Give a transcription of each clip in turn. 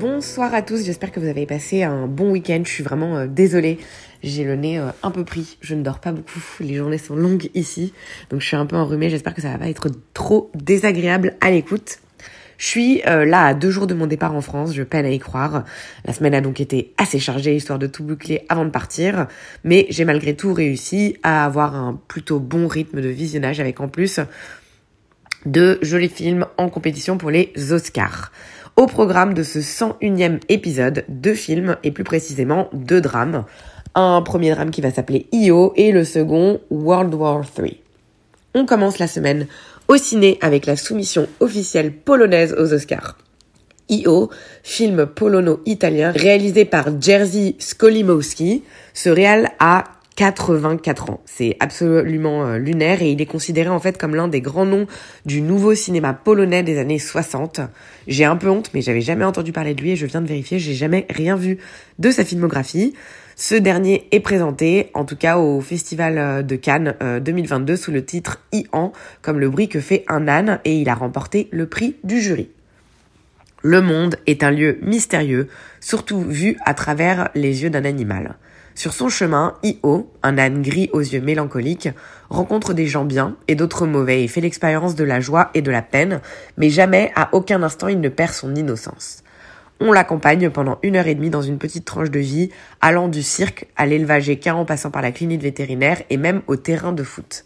Bonsoir à tous, j'espère que vous avez passé un bon week-end. Je suis vraiment euh, désolée, j'ai le nez euh, un peu pris. Je ne dors pas beaucoup, les journées sont longues ici, donc je suis un peu enrhumée. J'espère que ça va pas être trop désagréable à l'écoute. Je suis euh, là à deux jours de mon départ en France, je peine à y croire. La semaine a donc été assez chargée, histoire de tout boucler avant de partir. Mais j'ai malgré tout réussi à avoir un plutôt bon rythme de visionnage avec en plus de jolis films en compétition pour les Oscars. Au programme de ce 101e épisode, deux films et plus précisément deux drames. Un premier drame qui va s'appeler Io et le second World War III. On commence la semaine au ciné avec la soumission officielle polonaise aux Oscars. Io, film polono-italien réalisé par Jerzy Skolimowski. Ce réal a 84 ans. C'est absolument euh, lunaire et il est considéré en fait comme l'un des grands noms du nouveau cinéma polonais des années 60. J'ai un peu honte mais j'avais jamais entendu parler de lui et je viens de vérifier, j'ai jamais rien vu de sa filmographie. Ce dernier est présenté, en tout cas au Festival de Cannes euh, 2022, sous le titre Ian, comme le bruit que fait un âne, et il a remporté le prix du jury. Le monde est un lieu mystérieux, surtout vu à travers les yeux d'un animal. Sur son chemin, Io, un âne gris aux yeux mélancoliques, rencontre des gens bien et d'autres mauvais et fait l'expérience de la joie et de la peine, mais jamais à aucun instant il ne perd son innocence. On l'accompagne pendant une heure et demie dans une petite tranche de vie, allant du cirque à l'élevage équin en passant par la clinique vétérinaire et même au terrain de foot.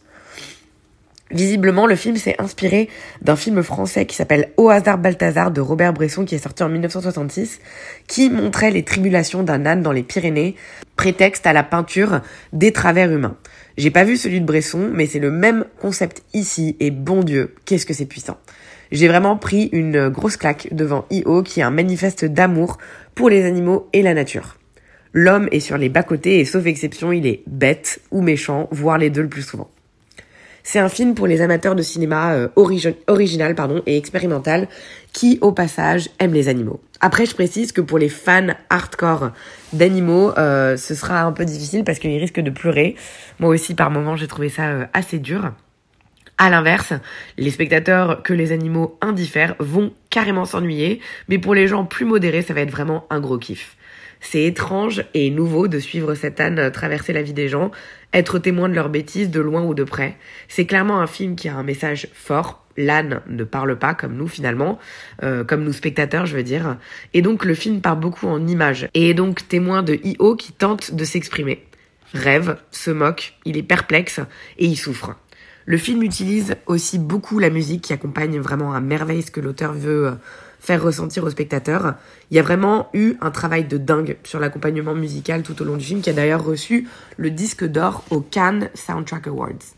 Visiblement, le film s'est inspiré d'un film français qui s'appelle Au hasard Balthazar de Robert Bresson qui est sorti en 1966, qui montrait les tribulations d'un âne dans les Pyrénées, prétexte à la peinture des travers humains. J'ai pas vu celui de Bresson, mais c'est le même concept ici, et bon Dieu, qu'est-ce que c'est puissant. J'ai vraiment pris une grosse claque devant I.O. qui est un manifeste d'amour pour les animaux et la nature. L'homme est sur les bas-côtés et sauf exception, il est bête ou méchant, voire les deux le plus souvent. C'est un film pour les amateurs de cinéma euh, origi original pardon, et expérimental qui, au passage, aiment les animaux. Après, je précise que pour les fans hardcore d'animaux, euh, ce sera un peu difficile parce qu'ils risquent de pleurer. Moi aussi, par moments, j'ai trouvé ça euh, assez dur. À l'inverse, les spectateurs que les animaux indiffèrent vont carrément s'ennuyer, mais pour les gens plus modérés, ça va être vraiment un gros kiff. C'est étrange et nouveau de suivre cet âne traverser la vie des gens, être témoin de leurs bêtises de loin ou de près. C'est clairement un film qui a un message fort. L'âne ne parle pas comme nous finalement, euh, comme nous spectateurs je veux dire. Et donc le film part beaucoup en images et est donc témoin de I.O. qui tente de s'exprimer. Rêve, se moque, il est perplexe et il souffre. Le film utilise aussi beaucoup la musique qui accompagne vraiment à merveille ce que l'auteur veut faire ressentir au spectateur. Il y a vraiment eu un travail de dingue sur l'accompagnement musical tout au long du film, qui a d'ailleurs reçu le disque d'or au Cannes Soundtrack Awards.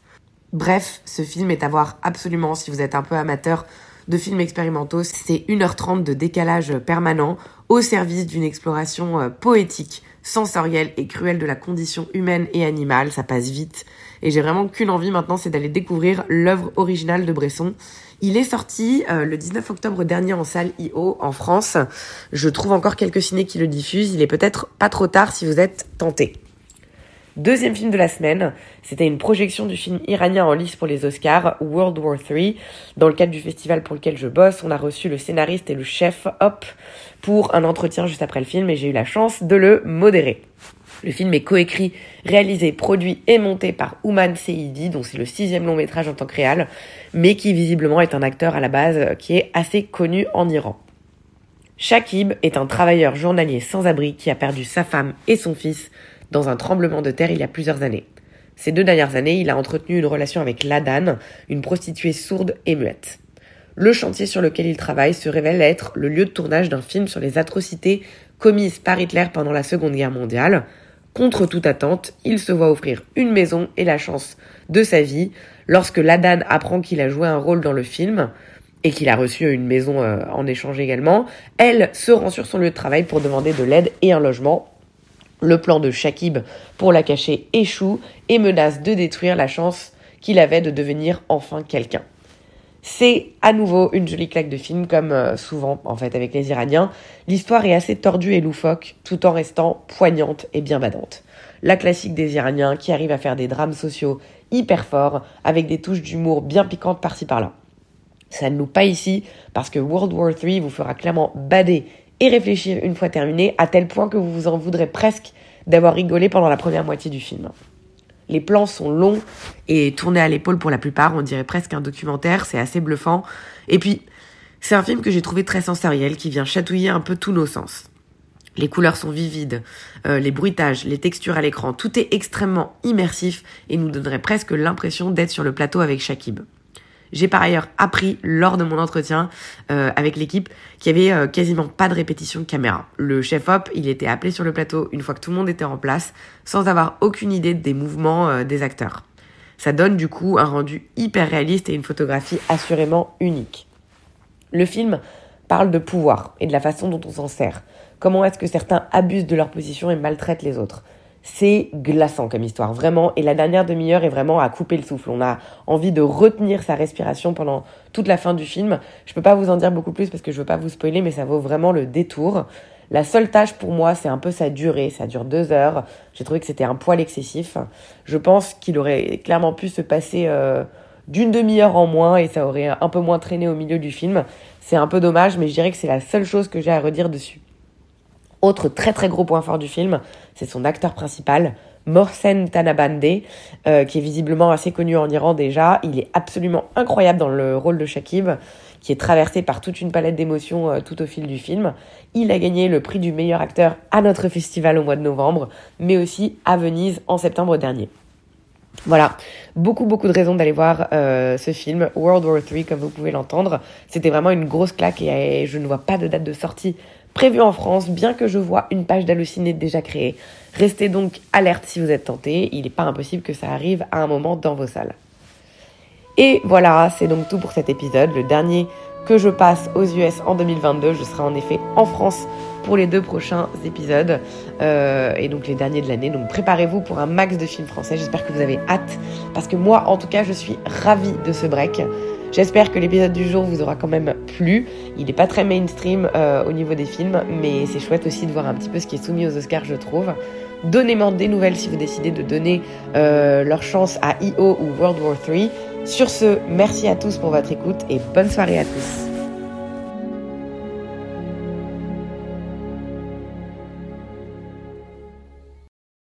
Bref, ce film est à voir absolument si vous êtes un peu amateur de films expérimentaux. C'est 1h30 de décalage permanent au service d'une exploration poétique, sensorielle et cruelle de la condition humaine et animale. Ça passe vite. Et j'ai vraiment qu'une envie maintenant, c'est d'aller découvrir l'œuvre originale de Bresson. Il est sorti euh, le 19 octobre dernier en salle IO en France. Je trouve encore quelques ciné qui le diffusent. Il est peut-être pas trop tard si vous êtes tenté. Deuxième film de la semaine, c'était une projection du film iranien en lice pour les Oscars, World War III. Dans le cadre du festival pour lequel je bosse, on a reçu le scénariste et le chef Hop pour un entretien juste après le film et j'ai eu la chance de le modérer. Le film est coécrit, réalisé, produit et monté par Ouman Seidi, dont c'est le sixième long métrage en tant que réal, mais qui visiblement est un acteur à la base qui est assez connu en Iran. Shakib est un travailleur journalier sans abri qui a perdu sa femme et son fils dans un tremblement de terre il y a plusieurs années. Ces deux dernières années, il a entretenu une relation avec Ladan, une prostituée sourde et muette. Le chantier sur lequel il travaille se révèle être le lieu de tournage d'un film sur les atrocités commises par Hitler pendant la Seconde Guerre mondiale. Contre toute attente, il se voit offrir une maison et la chance de sa vie lorsque Ladan apprend qu'il a joué un rôle dans le film et qu'il a reçu une maison euh, en échange également, elle se rend sur son lieu de travail pour demander de l'aide et un logement. Le plan de Shakib pour la cacher échoue et menace de détruire la chance qu'il avait de devenir enfin quelqu'un. C'est à nouveau une jolie claque de film, comme euh, souvent en fait avec les Iraniens. L'histoire est assez tordue et loufoque, tout en restant poignante et bien badante. La classique des Iraniens qui arrive à faire des drames sociaux hyper forts, avec des touches d'humour bien piquantes par-ci par-là. Ça ne nous pas ici, parce que World War III vous fera clairement bader et réfléchir une fois terminé, à tel point que vous vous en voudrez presque d'avoir rigolé pendant la première moitié du film. Les plans sont longs et tournés à l'épaule pour la plupart, on dirait presque un documentaire, c'est assez bluffant. Et puis, c'est un film que j'ai trouvé très sensoriel, qui vient chatouiller un peu tous nos sens. Les couleurs sont vivides, euh, les bruitages, les textures à l'écran, tout est extrêmement immersif et nous donnerait presque l'impression d'être sur le plateau avec Shakib. J'ai par ailleurs appris lors de mon entretien euh, avec l'équipe qu'il y avait euh, quasiment pas de répétition de caméra. Le chef op, il était appelé sur le plateau une fois que tout le monde était en place, sans avoir aucune idée des mouvements euh, des acteurs. Ça donne du coup un rendu hyper réaliste et une photographie assurément unique. Le film parle de pouvoir et de la façon dont on s'en sert. Comment est-ce que certains abusent de leur position et maltraitent les autres? C'est glaçant comme histoire, vraiment. Et la dernière demi-heure est vraiment à couper le souffle. On a envie de retenir sa respiration pendant toute la fin du film. Je peux pas vous en dire beaucoup plus parce que je veux pas vous spoiler, mais ça vaut vraiment le détour. La seule tâche pour moi, c'est un peu sa durée. Ça dure deux heures. J'ai trouvé que c'était un poil excessif. Je pense qu'il aurait clairement pu se passer euh, d'une demi-heure en moins et ça aurait un peu moins traîné au milieu du film. C'est un peu dommage, mais je dirais que c'est la seule chose que j'ai à redire dessus. Autre très très gros point fort du film, c'est son acteur principal, Morsen Tanabande, euh, qui est visiblement assez connu en Iran déjà. Il est absolument incroyable dans le rôle de Shakib, qui est traversé par toute une palette d'émotions euh, tout au fil du film. Il a gagné le prix du meilleur acteur à notre festival au mois de novembre, mais aussi à Venise en septembre dernier. Voilà, beaucoup beaucoup de raisons d'aller voir euh, ce film, World War III, comme vous pouvez l'entendre. C'était vraiment une grosse claque et je ne vois pas de date de sortie prévu en France, bien que je vois une page d'halluciné déjà créée. Restez donc alerte si vous êtes tenté, il n'est pas impossible que ça arrive à un moment dans vos salles. Et voilà, c'est donc tout pour cet épisode, le dernier que je passe aux US en 2022. Je serai en effet en France pour les deux prochains épisodes euh, et donc les derniers de l'année. Donc préparez-vous pour un max de films français. J'espère que vous avez hâte parce que moi, en tout cas, je suis ravie de ce break. J'espère que l'épisode du jour vous aura quand même plu. Il n'est pas très mainstream euh, au niveau des films, mais c'est chouette aussi de voir un petit peu ce qui est soumis aux Oscars, je trouve. Donnez-moi des nouvelles si vous décidez de donner euh, leur chance à IO ou World War 3. Sur ce, merci à tous pour votre écoute et bonne soirée à tous.